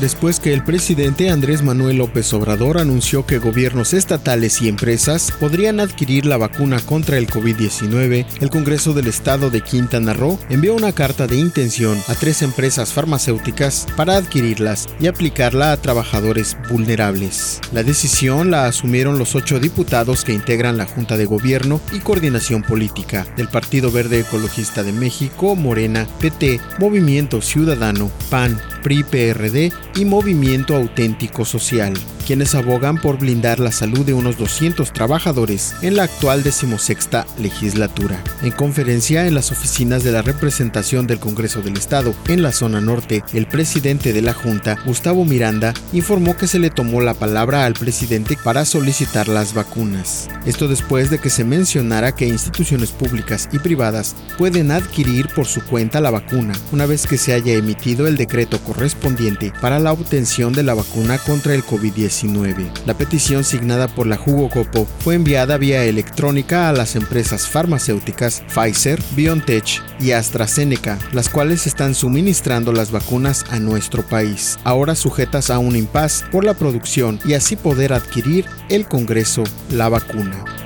después que el presidente Andrés Manuel López Obrador anunció que gobiernos estatales y empresas podrían adquirir la vacuna contra el COVID-19, el Congreso del Estado de Quintana Roo envió una carta de intención a tres empresas farmacéuticas para adquirirlas y aplicarla a trabajadores vulnerables. La decisión la asumieron los ocho diputados que integran la Junta de Gobierno y Coordinación Política del Partido Verde Ecologista de México, Morena, PT, Movimiento Ciudadano, PAN, PRI-PRD y Movimiento Auténtico Social, quienes abogan por blindar la salud de unos 200 trabajadores en la actual decimosexta legislatura. En conferencia en las oficinas de la representación del Congreso del Estado en la zona norte, el presidente de la Junta, Gustavo Miranda, informó que se le tomó la palabra al presidente para solicitar las vacunas. Esto después de que se mencionara que instituciones públicas y privadas pueden adquirir por su cuenta la vacuna una vez que se haya emitido el decreto correspondiente para la obtención de la vacuna contra el COVID-19. La petición signada por la Jugo Copo fue enviada vía electrónica a las empresas farmacéuticas Pfizer, BioNTech y AstraZeneca, las cuales están suministrando las vacunas a nuestro país, ahora sujetas a un impas por la producción y así poder adquirir el Congreso la vacuna.